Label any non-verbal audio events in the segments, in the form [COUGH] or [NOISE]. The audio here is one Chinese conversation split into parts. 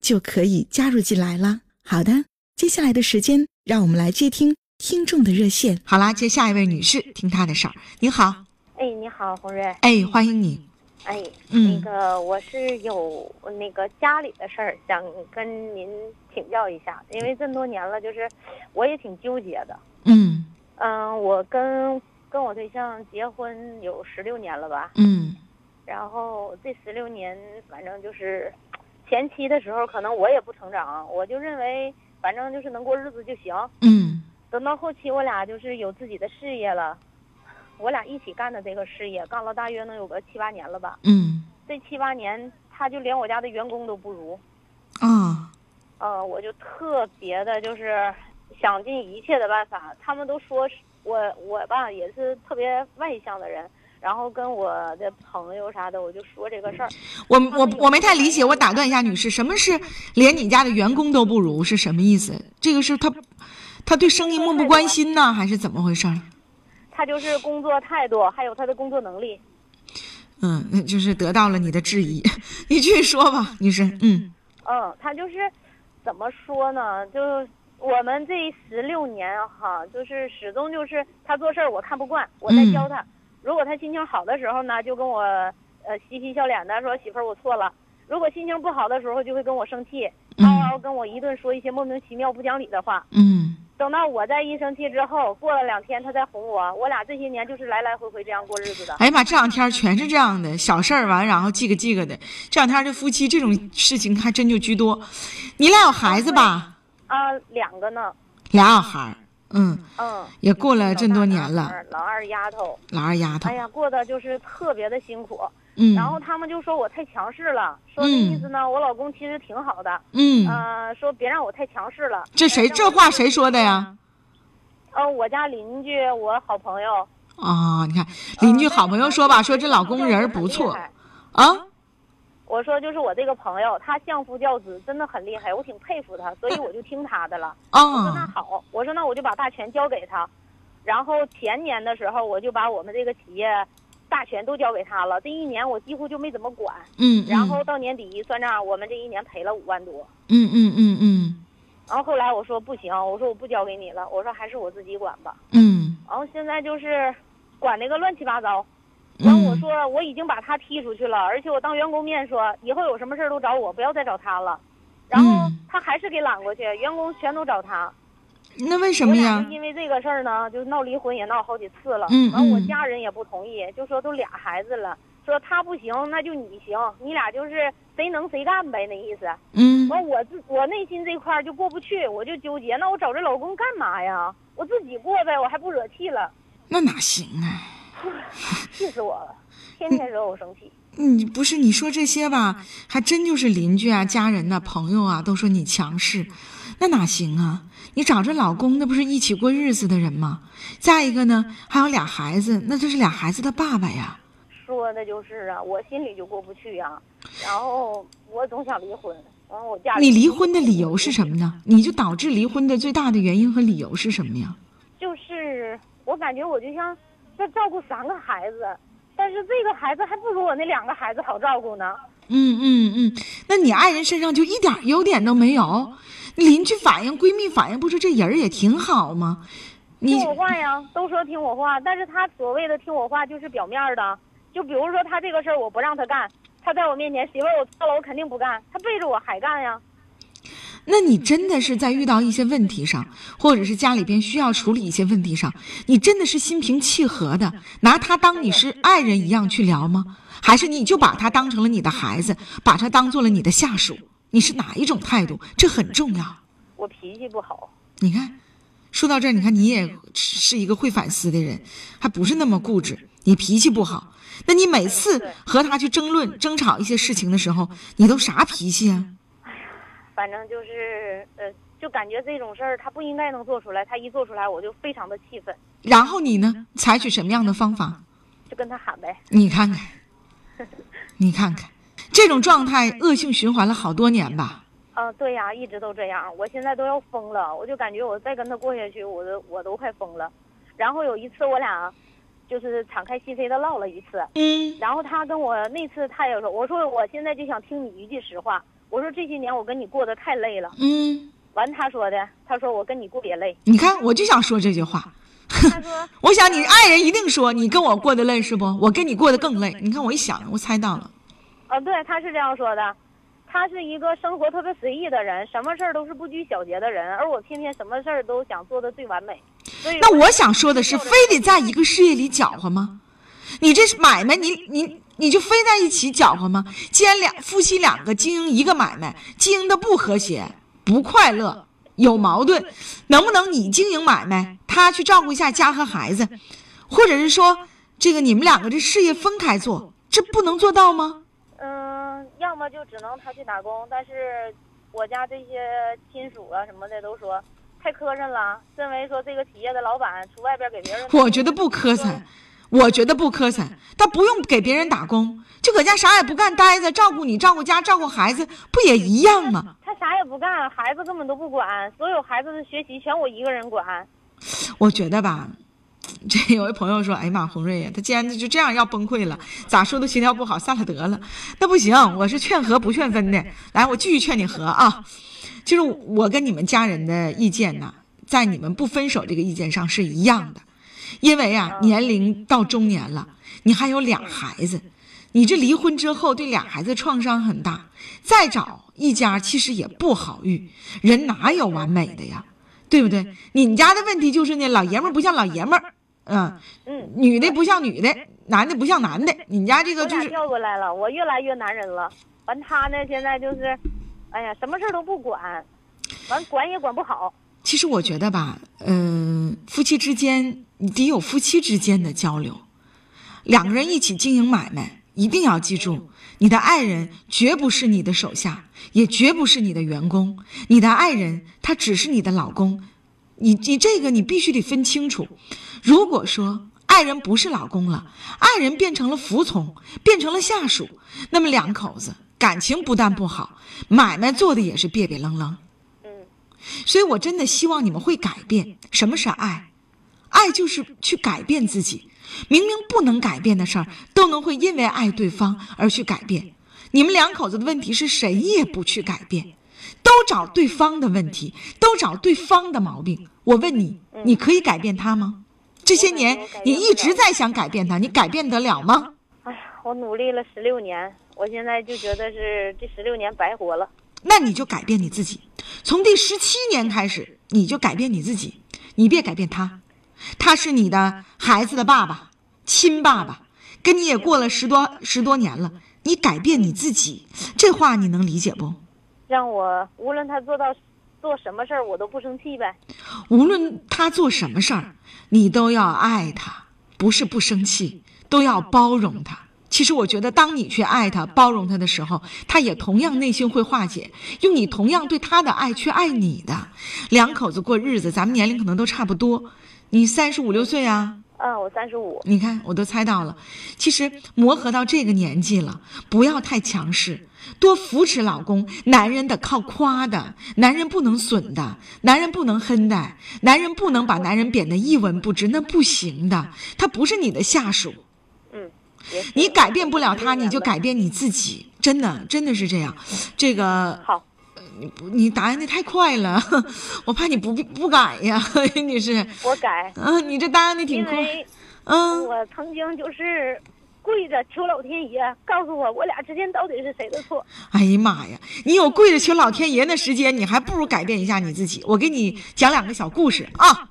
就可以加入进来了。好的，接下来的时间，让我们来接听听众的热线。好啦，接下一位女士，听她的事儿。您好，哎，你好，红瑞。哎，欢迎你。哎，嗯那个我是有那个家里的事儿想跟您请教一下，因为这么多年了，就是我也挺纠结的。嗯嗯，我跟跟我对象结婚有十六年了吧，嗯然后这十六年反正就是前期的时候，可能我也不成长，我就认为反正就是能过日子就行。嗯等到后期我俩就是有自己的事业了，我俩一起干的这个事业，干了大约能有个七八年了吧。嗯这七八年，他就连我家的员工都不如，啊呃，我就特别的，就是想尽一切的办法。他们都说我我吧也是特别外向的人，然后跟我的朋友啥的，我就说这个事儿。我我我没太理解，我打断一下，女士，什么是连你家的员工都不如是什么意思？这个是他他对生意漠不关心呢，还是怎么回事儿？他就是工作态度，还有他的工作能力。嗯，就是得到了你的质疑，你继续说吧，女士。嗯嗯，他就是怎么说呢？就我们这十六年哈，就是始终就是他做事儿我看不惯，我在教他。如果他心情好的时候呢，就跟我呃嬉皮笑脸的说媳妇儿我错了；如果心情不好的时候，就会跟我生气，嗷嗷跟我一顿说一些莫名其妙不讲理的话。嗯等到我再一生气之后，过了两天他再哄我，我俩这些年就是来来回回这样过日子的。哎呀妈，这两天全是这样的小事儿，完然后记个记个的。这两天这夫妻这种事情还真就居多。你俩有孩子吧？啊，两个呢，俩小孩儿，嗯，嗯，也过了这么多年了。老二丫头。老二丫头。哎，呀，过得就是特别的辛苦。嗯，然后他们就说我太强势了，说的意思呢，我老公其实挺好的，嗯，呃，说别让我太强势了。这谁这话谁说的呀？呃，我家邻居，我好朋友。啊、你看邻居好朋友说吧，说这老公人不错。啊，我说就是我这个朋友，他相夫教子，真的很厉害，我挺佩服他，所以我就听他的了。[LAUGHS] 我说那啊，好，我说那我就把大权交给他。然后前年的时候，我就把我们这个企业大权都交给他了。这一年我几乎就没怎么管。嗯，然后到年底一算账，我们这一年赔了五万多。嗯嗯嗯嗯然后后来我说不行，我说我不交给你了，我说还是我自己管吧。嗯然后现在就是管那个乱七八糟。完我嗯说我已经把他踢出去了，而且我当员工面说以后有什么事儿都找我，不要再找他了。然后嗯他还是给揽过去，员工全都找他。嗯，那为什么呀？因为这个事儿呢，就闹离婚也闹好几次了。嗯完我嗯家人也不同意，就说都俩孩子了，说他不行，那就你行，你俩就是谁能谁干呗，那意思。嗯完我自我内心这块儿就过不去，我就纠结，那我找这老公干嘛呀？我自己过呗，我还不惹气了，那哪行啊？[LAUGHS] 气死我了，天天惹我生气。你不是你说这些吧，还真就是邻居啊、家人呐、朋友啊，都说你强势，那哪行啊？你找这老公，那不是一起过日子的人吗？再一个呢，还有俩孩子，那这是俩孩子的爸爸呀。说的就是啊，我心里就过不去呀、然后我总想离婚，然后我家里你离婚的理由是什么呢？你就导致离婚的最大的原因和理由是什么呀？就是我感觉我就像在照顾三个孩子，但是这个孩子还不如我那两个孩子好照顾呢。嗯嗯嗯，那你爱人身上就一点优点都没有？邻居反映、闺蜜反映，不是这人儿也挺好吗？你听我话呀，都说听我话，但是他所谓的听我话就是表面的。就比如说他这个事儿我不让他干，他在我面前媳妇儿我错了，我肯定不干，他背着我还干呀。那你真的是在遇到一些问题上，或者是家里边需要处理一些问题上，你真的是心平气和的拿他当你是爱人一样去聊吗？还是你就把他当成了你的孩子，把他当做了你的下属？你是哪一种态度？这很重要。我脾气不好。你看，说到这儿，你看你也是一个会反思的人，还不是那么固执。你脾气不好，那你每次和他去争论、争吵一些事情的时候，你都啥脾气啊？反正就是呃，就感觉这种事儿他不应该能做出来，他一做出来我就非常的气愤。然后你呢，采取什么样的方法？就跟他喊呗。你看看。你看看，这种状态恶性循环了好多年吧？啊，对呀，一直都这样。我现在都要疯了，我就感觉我再跟他过下去，我都我都快疯了。然后有一次我俩就是敞开心扉的唠了一次，嗯，然后他跟我那次他也说，我说我现在就想听你一句实话，我说这些年我跟你过得太累了，嗯，完他说的，他说我跟你过也累。你看，我就想说这句话。他说：[LAUGHS] “我想你爱人一定说你跟我过得累是不？我跟你过得更累。你看我一想，我猜到了。啊，对，他是这样说的。他是一个生活特别随意的人，什么事儿都是不拘小节的人，而我偏偏什么事儿都想做的最完美。所以，那我想说的是，非得在一个事业里搅和吗？你这是买卖，你你你就非在一起搅和吗？既然两夫妻两个经营一个买卖，经营的不和谐、不快乐。”有矛盾，能不能你经营买卖，他去照顾一下家和孩子，或者是说，这个你们两个这事业分开做，这不能做到吗？嗯，要么就只能他去打工，但是我家这些亲属啊什么的都说太磕碜了，认为说这个企业的老板出外边给别人，我觉得不磕碜。我觉得不磕碜，他不用给别人打工，就搁家啥也不干，待着照顾你，照顾家，照顾孩子，不也一样吗？他啥也不干，孩子根本都不管，所有孩子的学习全我一个人管。我觉得吧，这有位朋友说：“哎呀妈，红瑞呀，他既然就这样要崩溃了，咋说都协调不好，散了得了。”那不行，我是劝和不劝分的。来，我继续劝你和啊，就是我跟你们家人的意见呢，在你们不分手这个意见上是一样的。因为啊，年龄到中年了，你还有俩孩子，你这离婚之后对俩孩子创伤很大，再找一家其实也不好遇，人哪有完美的呀，对不对？你们家的问题就是呢，老爷们不像老爷们儿，嗯嗯，女的不像女的，男的不像男的，你们家这个就是调过来了，我越来越男人了，完他呢现在就是，哎呀，什么事都不管，完管也管不好。其实我觉得吧，嗯，夫妻之间你得有夫妻之间的交流，两个人一起经营买卖，一定要记住，你的爱人绝不是你的手下，也绝不是你的员工，你的爱人他只是你的老公，你你这个你必须得分清楚。如果说爱人不是老公了，爱人变成了服从，变成了下属，那么两口子感情不但不好，买卖做的也是别别愣愣。所以，我真的希望你们会改变。什么是爱？爱就是去改变自己。明明不能改变的事儿，都能会因为爱对方而去改变。你们两口子的问题是谁也不去改变，都找对方的问题，都找对方的毛病。我问你，你可以改变他吗？这些年你一直在想改变他，你改变得了吗？哎呀，我努力了十六年，我现在就觉得是这十六年白活了。那你就改变你自己，从第十七年开始，你就改变你自己，你别改变他，他是你的孩子的爸爸，亲爸爸，跟你也过了十多十多年了，你改变你自己，这话你能理解不？让我无论他做到做什么事儿，我都不生气呗。无论他做什么事儿，你都要爱他，不是不生气，都要包容他。其实我觉得，当你去爱他、包容他的时候，他也同样内心会化解，用你同样对他的爱去爱你的。两口子过日子，咱们年龄可能都差不多，你三十五六岁啊？嗯，我三十五。你看，我都猜到了。其实磨合到这个年纪了，不要太强势，多扶持老公。男人得靠夸的，男人不能损的，男人不能哼的，男人不能把男人贬得一文不值，那不行的。他不是你的下属。你改变不了他，你就改变你自己。真的，真的是这样。这个好，你，你答应的太快了，[LAUGHS] 我怕你不不改呀。[LAUGHS] 你是我改，嗯，你这答应的挺快。嗯，我曾经就是。跪着求老天爷告诉我，我俩之间到底是谁的错。哎呀妈呀！你有跪着求老天爷的时间，你还不如改变一下你自己。我给你讲两个小故事啊，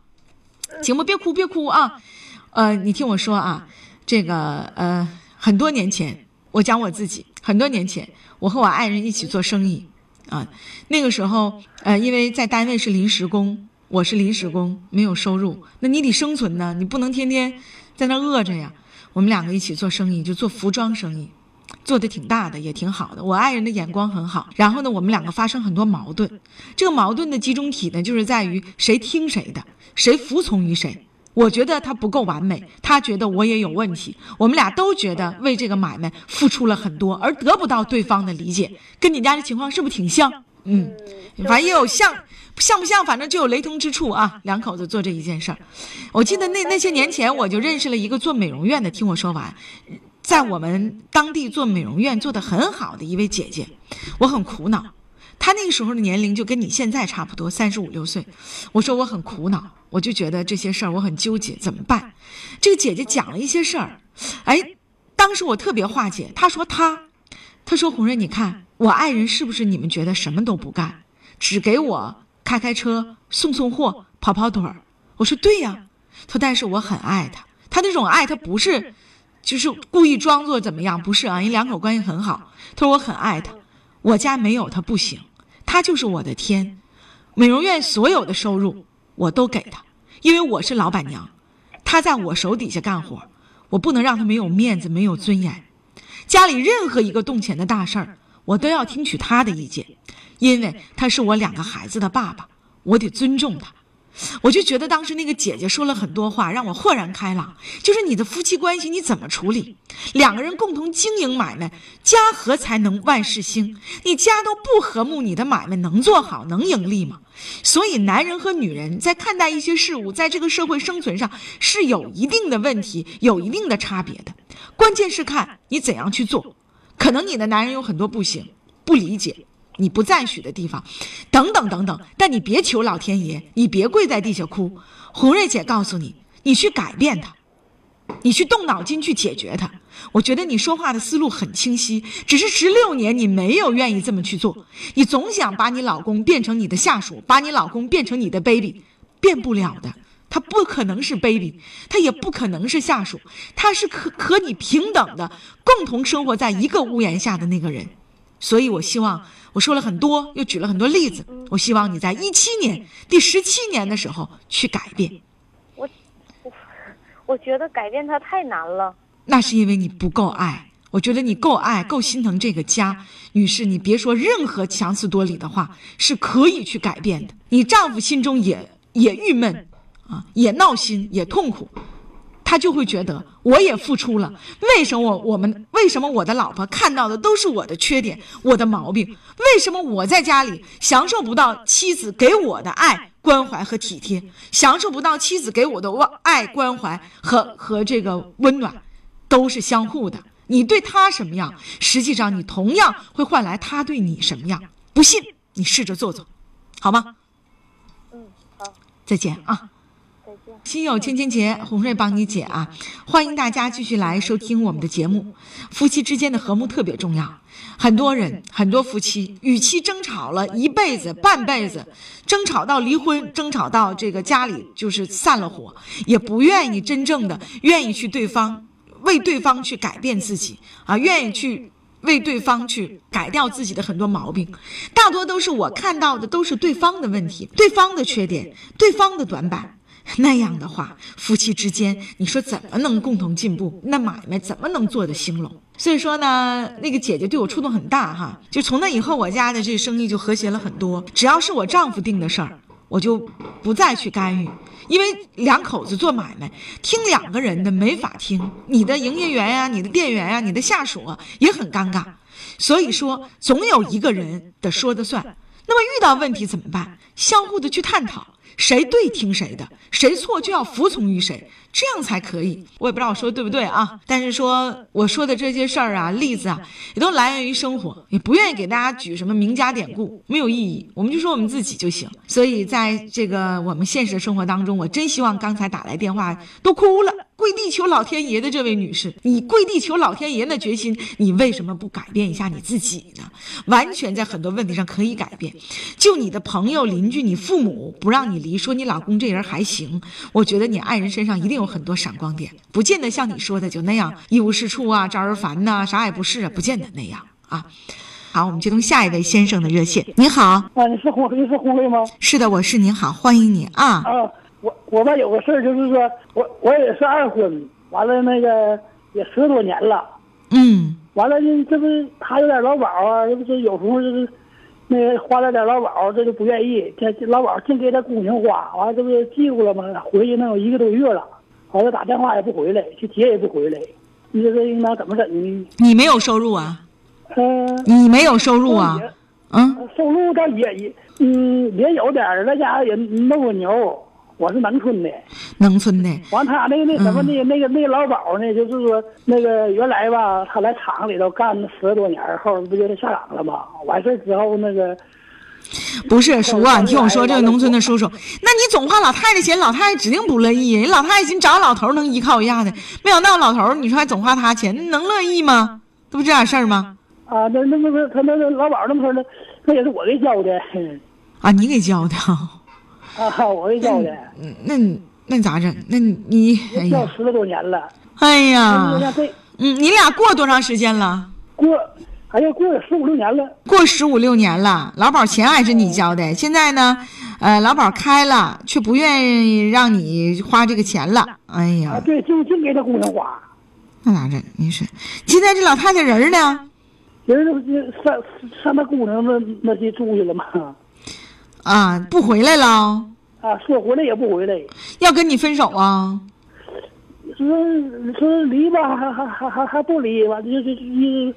行不？别哭，别哭啊。呃，你听我说啊，这个呃，很多年前，我讲我自己，很多年前，我和我爱人一起做生意啊。那个时候，呃，因为在单位是临时工，我是临时工，没有收入，那你得生存呢，你不能天天在那饿着呀。我们两个一起做生意，就做服装生意，做的挺大的，也挺好的。我爱人的眼光很好。然后呢，我们两个发生很多矛盾。这个矛盾的集中体呢，就是在于谁听谁的，谁服从于谁。我觉得他不够完美，他觉得我也有问题。我们俩都觉得为这个买卖付出了很多，而得不到对方的理解。跟你家的情况是不是挺像？嗯，反正也有像。像不像？反正就有雷同之处啊！两口子做这一件事儿，我记得那那些年前，我就认识了一个做美容院的。听我说完，在我们当地做美容院做得很好的一位姐姐，我很苦恼。他那个时候的年龄就跟你现在差不多，三十五六岁。我说我很苦恼，我就觉得这些事儿我很纠结，怎么办？这个姐姐讲了一些事儿，哎，当时我特别化解。她说她，她说红瑞，你看我爱人是不是你们觉得什么都不干，只给我。开开车送送货跑跑腿儿，我说对呀，她说但是我很爱他，他那种爱他不是，就是故意装作怎么样，不是啊，人两口关系很好。她说我很爱他，我家没有他不行，他就是我的天，美容院所有的收入我都给他，因为我是老板娘，他在我手底下干活，我不能让他没有面子没有尊严，家里任何一个动钱的大事儿，我都要听取他的意见。因为他是我两个孩子的爸爸，我得尊重他。我就觉得当时那个姐姐说了很多话，让我豁然开朗。就是你的夫妻关系你怎么处理？两个人共同经营买卖，家和才能万事兴。你家都不和睦，你的买卖能做好能盈利吗？所以，男人和女人在看待一些事物，在这个社会生存上是有一定的问题，有一定的差别的。关键是看你怎样去做。可能你的男人有很多不行，不理解。你不赞许的地方，等等等等，但你别求老天爷，你别跪在地下哭。红瑞姐告诉你，你去改变他，你去动脑筋去解决他。我觉得你说话的思路很清晰，只是十六年你没有愿意这么去做，你总想把你老公变成你的下属，把你老公变成你的 baby，变不了的，他不可能是 baby，他也不可能是下属，他是和和你平等的，共同生活在一个屋檐下的那个人。所以，我希望我说了很多，又举了很多例子。我希望你在一七年第十七年的时候去改变。我我我觉得改变它太难了。那是因为你不够爱。我觉得你够爱，够心疼这个家，女士，你别说任何强词夺理的话，是可以去改变的。你丈夫心中也也郁闷啊，也闹心，也痛苦。他就会觉得我也付出了，为什么我我们为什么我的老婆看到的都是我的缺点，我的毛病？为什么我在家里享受不到妻子给我的爱、关怀和体贴，享受不到妻子给我的爱、关怀和和这个温暖，都是相互的。你对他什么样，实际上你同样会换来他对你什么样。不信你试着做做，好吗？嗯，好，再见啊。心有千千结，红瑞帮你解啊！欢迎大家继续来收听我们的节目。夫妻之间的和睦特别重要，很多人很多夫妻，与其争吵了一辈子半辈子，争吵到离婚，争吵到这个家里就是散了伙，也不愿意真正的愿意去对方为对方去改变自己啊，愿意去为对方去改掉自己的很多毛病，大多都是我看到的都是对方的问题，对方的缺点，对方的短板。[LAUGHS] 那样的话，夫妻之间，你说怎么能共同进步？那买卖怎么能做得兴隆？所以说呢，那个姐姐对我触动很大哈。就从那以后，我家的这生意就和谐了很多。只要是我丈夫定的事儿，我就不再去干预，因为两口子做买卖，听两个人的没法听。你的营业员呀，你的店员呀，你的下属啊，也很尴尬。所以说，总有一个人的说的算。那么遇到问题怎么办？相互的去探讨。谁对听谁的，谁错就要服从于谁，这样才可以。我也不知道我说的对不对啊，但是说我说的这些事儿啊，例子啊，也都来源于生活，也不愿意给大家举什么名家典故，没有意义。我们就说我们自己就行。所以在这个我们现实的生活当中，我真希望刚才打来电话都哭了，跪地求老天爷的这位女士，你跪地求老天爷的决心，你为什么不改变一下你自己呢？完全在很多问题上可以改变。就你的朋友、邻居、你父母不让你离，说你老公这人还行，我觉得你爱人身上一定有很多闪光点，不见得像你说的就那样一无是处啊，招人烦呐、啥也不是啊，不见得那样啊。好，我们接通下一位先生的热线。你好，啊，你是红，你是红瑞吗？是的，我是您好，欢迎你啊。啊，我我吧有个事儿，就是说我我也是二婚，完了那个也十多年了，嗯完了呢，这不是他有点老保啊，这不是有时候就是那个花了点老保，这就不愿意，这这劳保净给他姑娘花，完了这不是记住了吗？回去能有一个多月了，完了打电话也不回来，去接也不回来，你说这应当怎么整呢？你没有收入啊？嗯、你没有收入啊？也嗯，收入倒也也嗯也有点儿，那家伙也弄个牛，我是农村的。农村的。完他那个那什么那个那个那个老保呢，就是说那个原来吧，他来厂里头干了十多年，后来不就下岗了吗？完事儿之后那个不是叔啊，你听我说，这个农村的叔叔，那你总花老太太钱，老太太指定不乐意。人老太太寻找老头儿能依靠一下的，没想到老头儿你说还总花他钱，能乐意吗？这不这点事儿吗？啊，那那那个他那个老保那么说的，那那也是我给交的，啊，你给交的啊？啊，我给交的，嗯那你那你咋整？那你你哎呀，交十多年了。哎呀，嗯，你俩过多长时间了？过，哎呀，过了十五六年了。过十五六年了，老保钱还是你交的。现在呢，呃，老保开了，却不愿意让你花这个钱了。哎啊，呀，对，就净给他姑娘花。那咋整？你说，现在这老太太人呢？人家就上上他姑娘那那去住去了嘛，啊，不回来了，啊，说回来也不回来，要跟你分手啊？说说离吧，还还还还还不离，完就就就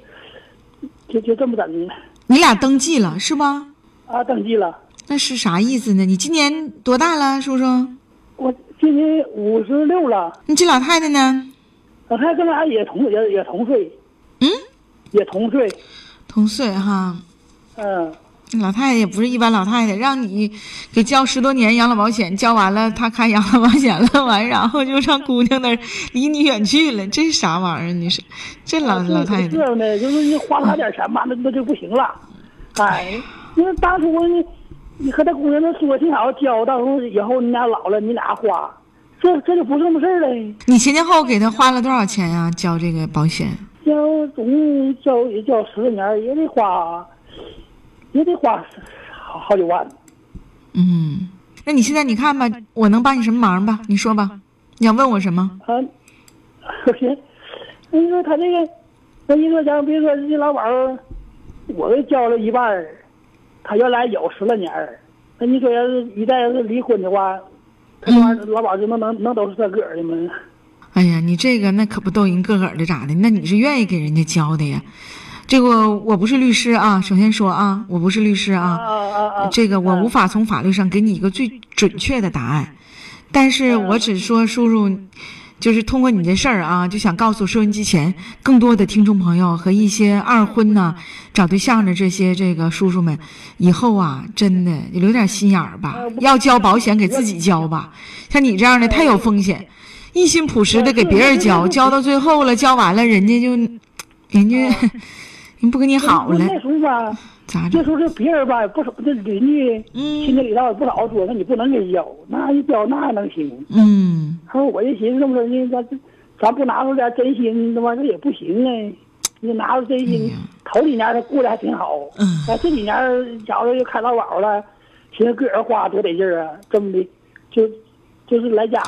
就就这么整你俩登记了是吧？啊，登记了。那是啥意思呢？你今年多大了，叔叔？我今年五十六了，你这老太太呢？老太太跟俺也同也也同岁，嗯，也同岁，同岁哈。嗯，老太太也不是一般老太太，让你给交十多年养老保险，交完了她开养老保险了，完然后就上姑娘那儿离你远去了，这是啥玩意儿？你说这老啊老太太，这样的，就是你花他点钱吧，那那就不行了，哎，因为当初你你和他姑娘那说挺好，交到时候以后你俩老了，你俩花，这这就不是那么事儿了。你前前后后给他花了多少钱呀、交这个保险？交总共交也交十年，也得花，也得花好好几万。嗯，那你现在你看吧，我能帮你什么忙吧？你说吧，你想问我什么？啊，首先，你说他这个，那你说咱比如说这老板，我给交了一半，他原来有十来年，那你说要是一旦要是离婚的话，他这玩意儿劳保就能能能都是他个儿的吗？哎呀，你这个那可不都人个个儿的咋的？那你是愿意给人家交的呀？这个我不是律师啊，首先说啊，我不是律师啊！这个我无法从法律上给你一个最准确的答案，但是我只说叔叔，就是通过你这事儿啊，就想告诉收音机前更多的听众朋友和一些二婚呐、找对象的这些这个叔叔们，以后啊，真的留点心眼儿吧，要交保险给自己交吧，像你这样的太有风险，一心朴实的给别人交，交到最后了，交完了，人家就，人家人不跟你好了，那时候吧，咋整？那时候这别人吧，不少这邻居、嗯亲戚里道也不少说，那你不能给交，那一交那还能行？嗯。他说我就寻思这么着呢，咱咱不拿出点真心，他妈这也不行啊。你拿出真心，头几年他过得还挺好，嗯啊，这几年觉着又开劳保了，寻思个人花多得劲儿啊，这么的，就就是来家。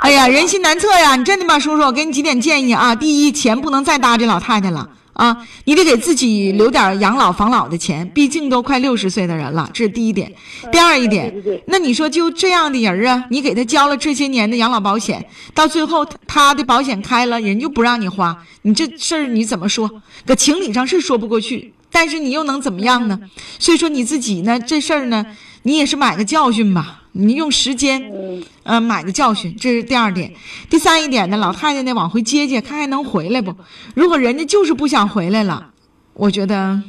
哎呀，人心难测呀！你真的吗，叔叔？我给你几点建议啊。第一，钱不能再搭这老太太了啊，你得给自己留点养老防老的钱，毕竟都快六十岁的人了，这是第一点。第二一点那你说就这样的人啊，你给他交了这些年的养老保险，到最后他他的保险开了，人就不让你花，你这事儿你怎么说？搁情理上是说不过去，但是你又能怎么样呢？所以说你自己呢，这事儿呢，你也是买个教训吧，你用时间。嗯，呃，买个教训，这是第二点。第三一点呢，老太太呢往回接接，看还能回来不？如果人家就是不想回来了，我觉得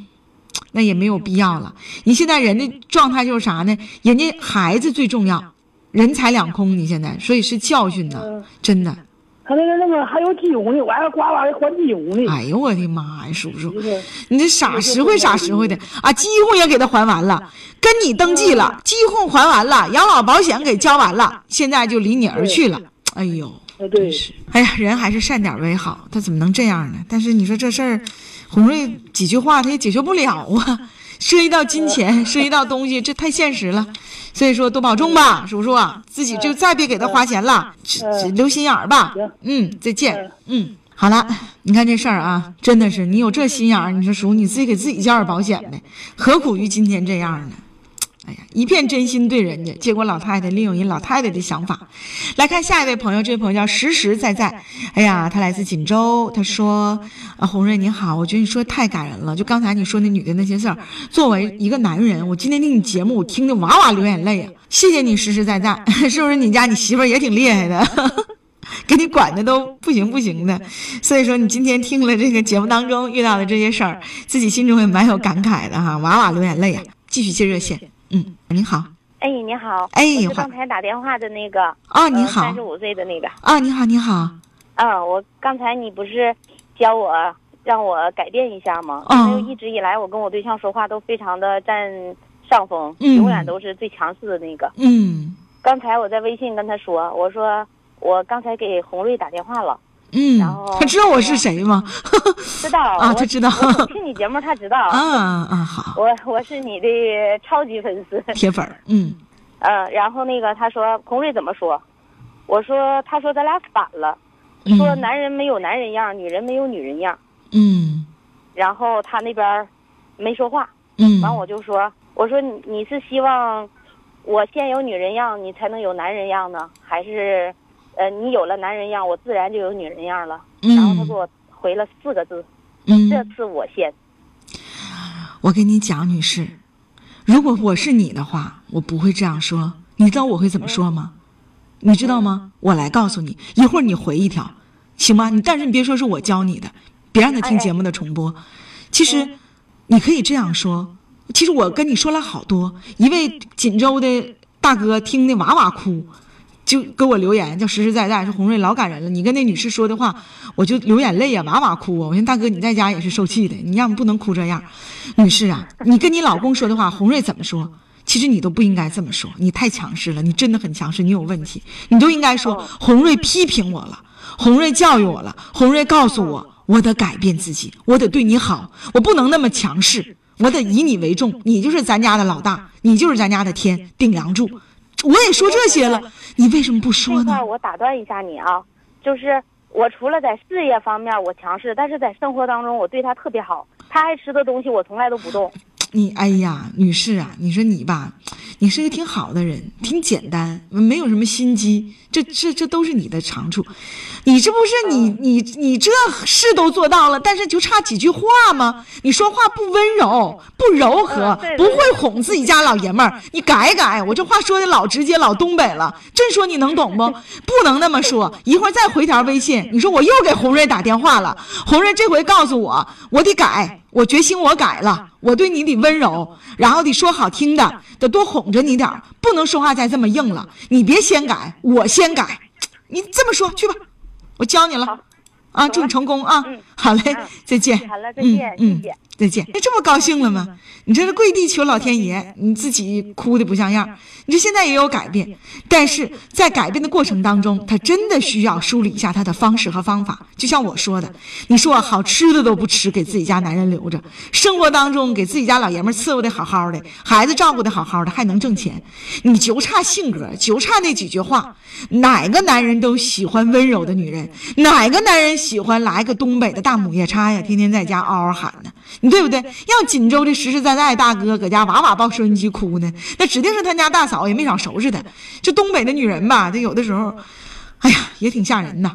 那也没有必要了。你现在人的状态就是啥呢？人家孩子最重要，人财两空。你现在，所以是教训呢，真的。他那个那个还有机油呢，我还呱呱的换机油呢。哎呦我的妈呀，叔叔，你这傻实惠傻实惠的啊！机户也给他还完了，跟你登记了，机户还完了，养老保险给交完了，现在就离你而去了。哎呦，真是，哎呀，人还是善点为好，他怎么能这样呢？但是你说这事儿，红瑞几句话他也解决不了啊，涉及到金钱，涉及到东西，这太现实了。所以说多保重吧，叔叔啊，自己就再别给他花钱了，留心眼儿吧。嗯，再见。嗯，好了，你看这事儿啊，真的是你有这心眼儿，你说叔，你自己给自己交点保险呗，何苦于今天这样呢？一片真心对人家，结果老太太利用人老太太的想法。来看下一位朋友，这位朋友叫实实在在。哎呀，他来自锦州，他说：“啊，红瑞你好，我觉得你说的太感人了。就刚才你说那女的那些事儿，作为一个男人，我今天听你节目，我听得哇哇流眼泪啊！谢谢你实实在在，[LAUGHS] 是不是你家你媳妇儿也挺厉害的？” [LAUGHS] 给你管的都不行不行的，所以说你今天听了这个节目当中遇到的这些事儿，自己心中也蛮有感慨的哈，哇哇流眼泪啊！继续接热线，嗯，您好，哎，你好，哎我是刚才打电话的那个啊，您好。三十五岁的那个，啊，你好，你好，嗯，我刚才你不是教我让我改变一下吗？嗯因为一直以来我跟我对象说话都非常的占上风，嗯。永远都是最强势的那个。嗯。刚才我在微信跟他说，我说我刚才给红瑞打电话了，嗯然后，他知道我是谁吗？知道 [LAUGHS] 啊我他知道。我听你节目，他知道。[LAUGHS] 啊啊，好，我我是你的超级粉丝，铁粉儿，嗯。嗯，[LAUGHS] 然后那个他说孔瑞怎么说？我说他说咱俩反了，嗯。说男人没有男人样，女人没有女人样。嗯。然后他那边没说话，嗯，完我就说，我说你你是希望我先有女人样，你才能有男人样呢，还是呃你有了男人样，我自然就有女人样了？然后他给我回了四个字，嗯，这次我先。我跟你讲，女士，如果我是你的话，我不会这样说。你知道我会怎么说吗？你知道吗？我来告诉你，一会儿你回一条，行吗？你但是你别说是我教你的，别让他听节目的重播。其实，你可以这样说。其实我跟你说了好多，一位锦州的大哥听得哇哇哭，就给我留言，叫实实在在说红瑞老感人了。你跟那女士说的话，我就流眼泪呀、哇哇哭啊！我说大哥，你在家也是受气的，你要不不能哭这样。女士啊，你跟你老公说的话，红瑞怎么说？其实你都不应该这么说，你太强势了，你真的很强势，你有问题，你就应该说红瑞批评我了，红瑞教育我了，红瑞告诉我，我得改变自己，我得对你好，我不能那么强势，我得以你为重，你就是咱家的老大，你就是咱家的天顶梁柱。我也说这些了，你为什么不说呢我打断一下你啊，就是我除了在事业方面我强势，但是在生活当中我对他特别好，他爱吃的东西我从来都不动。你哎呀，女士啊，你说你吧，你是个挺好的人，挺简单，没有什么心机，这这这都是你的长处。你这不是你你你这事都做到了，但是就差几句话吗？你说话不温柔，不柔和嗯，不会哄自己家老爷们儿，你改改。我这话说的老直接老东北了，真说你能懂不？[LAUGHS] 不能那么说。一会儿再回条微信，你说我又给红瑞打电话了，红瑞这回告诉我，我得改，我决心我改了，我对你得温柔，然后得说好听的，得多哄着你点儿，不能说话再这么硬了。你别先改，我先改，你这么说去吧，我教你了。啊，祝你成功啊！嗯好嘞嗯，再见。好了再见嗯谢谢嗯，再见。哎这不高兴了吗？你这是跪地求老天爷，你自己哭的不像样。你这现在也有改变，但是在改变的过程当中，他真的需要梳理一下他的方式和方法。就像我说的，你说我好吃的都不吃，给自己家男人留着，生活当中给自己家老爷们伺候的好好的，孩子照顾的好好的，还能挣钱，你就差性格，就差那几句话。哪个男人都喜欢温柔的女人，哪个男人喜欢来个东北的大母夜叉呀，天天在家嗷嗷喊呢？你对不对？要锦州的实实在在大哥搁家哇哇抱收音机哭呢，那指定是他家大嫂也没少收拾他。这东北的女人吧，这有的时候，哎呀，也挺吓人呐。